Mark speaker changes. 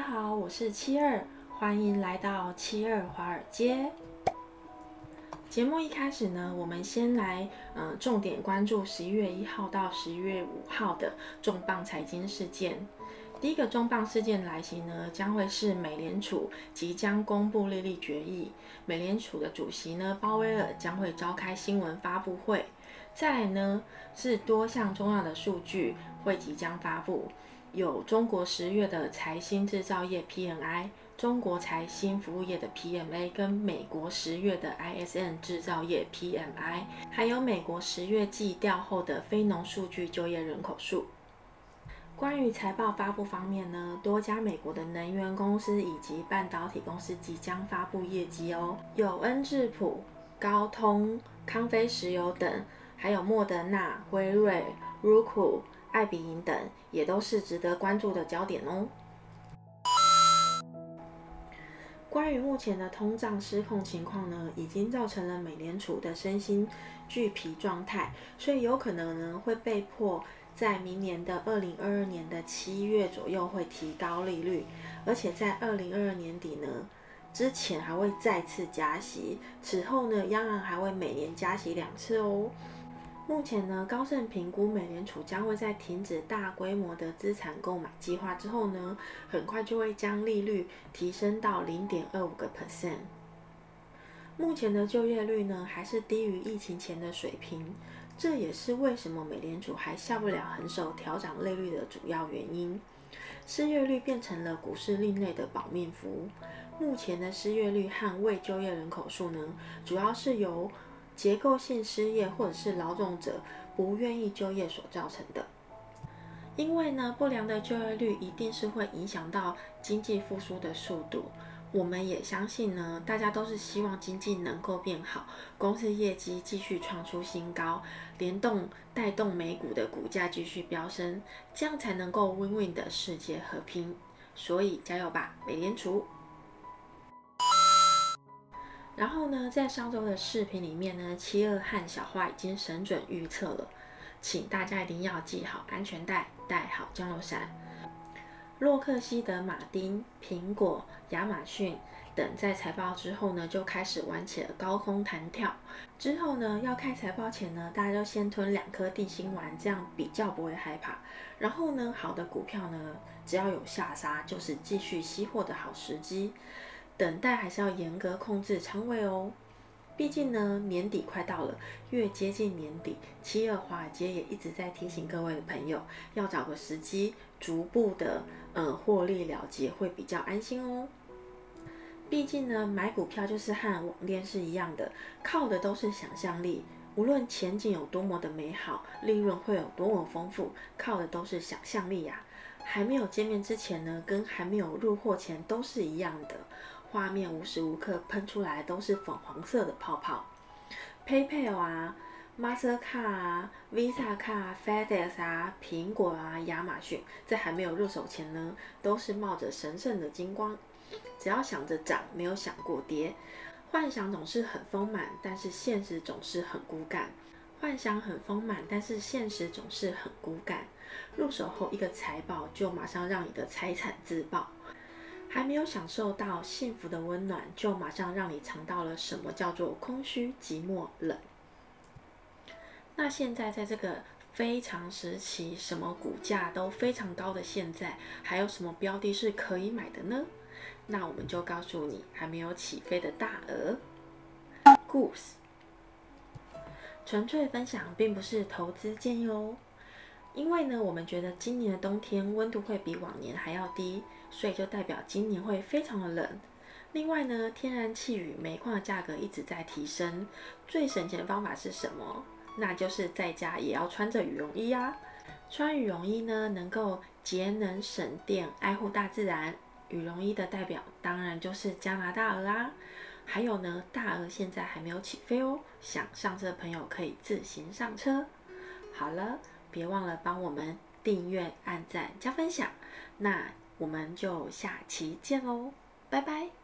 Speaker 1: 大家好，我是七二，欢迎来到七二华尔街。节目一开始呢，我们先来嗯、重点关注十一月一号到十一月五号的重磅财经事件。第一个重磅事件来袭呢，将会是美联储即将公布利率决议，美联储的主席呢鲍威尔将会召开新闻发布会。再来呢是多项重要的数据会即将发布。有中国十月的财新制造业 PMI，中国财新服务业的 PMA，跟美国十月的 ISM 制造业 PMI，还有美国十月季调后的非农数据就业人口数。关于财报发布方面呢，多家美国的能源公司以及半导体公司即将发布业绩哦，有恩智浦、高通、康菲石油等，还有莫德纳、辉瑞、Roku。爱彼迎等也都是值得关注的焦点哦。关于目前的通胀失控情况呢，已经造成了美联储的身心俱疲状态，所以有可能呢会被迫在明年的二零二二年的七月左右会提高利率，而且在二零二二年底呢之前还会再次加息，此后呢央行还会每年加息两次哦。目前呢，高盛评估美联储将会在停止大规模的资产购买计划之后呢，很快就会将利率提升到零点二五个 percent。目前的就业率呢，还是低于疫情前的水平，这也是为什么美联储还下不了狠手调涨利率的主要原因。失业率变成了股市另类的保命符。目前的失业率和未就业人口数呢，主要是由结构性失业或者是劳动者不愿意就业所造成的，因为呢，不良的就业率一定是会影响到经济复苏的速度。我们也相信呢，大家都是希望经济能够变好，公司业绩继续创出新高，联动带动美股的股价继续飙升，这样才能够 win win 的世界和平。所以加油吧，美联储！然后呢，在上周的视频里面呢，七二和小花已经神准预测了，请大家一定要系好安全带，带好降落伞。洛克希德马丁、苹果、亚马逊等在财报之后呢，就开始玩起了高空弹跳。之后呢，要开财报前呢，大家就先吞两颗定心丸，这样比较不会害怕。然后呢，好的股票呢，只要有下杀，就是继续吸货的好时机。等待还是要严格控制仓位哦，毕竟呢，年底快到了，越接近年底，七二华尔街也一直在提醒各位的朋友，要找个时机逐步的呃获利了结，会比较安心哦。毕竟呢，买股票就是和网恋是一样的，靠的都是想象力，无论前景有多么的美好，利润会有多么丰富，靠的都是想象力呀。还没有见面之前呢，跟还没有入货前都是一样的。画面无时无刻喷出来都是粉红色的泡泡，PayPal 啊，Mastercard 啊，Visa 卡啊，FedEx 啊，苹果啊，亚马逊，在还没有入手前呢，都是冒着神圣的金光，只要想着涨，没有想过跌。幻想总是很丰满，但是现实总是很骨感。幻想很丰满，但是现实总是很骨感。入手后一个财报就马上让你的财产自爆。还没有享受到幸福的温暖，就马上让你尝到了什么叫做空虚、寂寞、冷。那现在在这个非常时期，什么股价都非常高的现在，还有什么标的是可以买的呢？那我们就告诉你，还没有起飞的大鹅。故事，纯粹分享，并不是投资建议哦。因为呢，我们觉得今年的冬天温度会比往年还要低，所以就代表今年会非常的冷。另外呢，天然气与煤矿的价格一直在提升，最省钱的方法是什么？那就是在家也要穿着羽绒衣啊。穿羽绒衣呢，能够节能省电，爱护大自然。羽绒衣的代表当然就是加拿大鹅啦。还有呢，大鹅现在还没有起飞哦，想上车的朋友可以自行上车。好了。别忘了帮我们订阅、按赞、加分享，那我们就下期见喽，拜拜。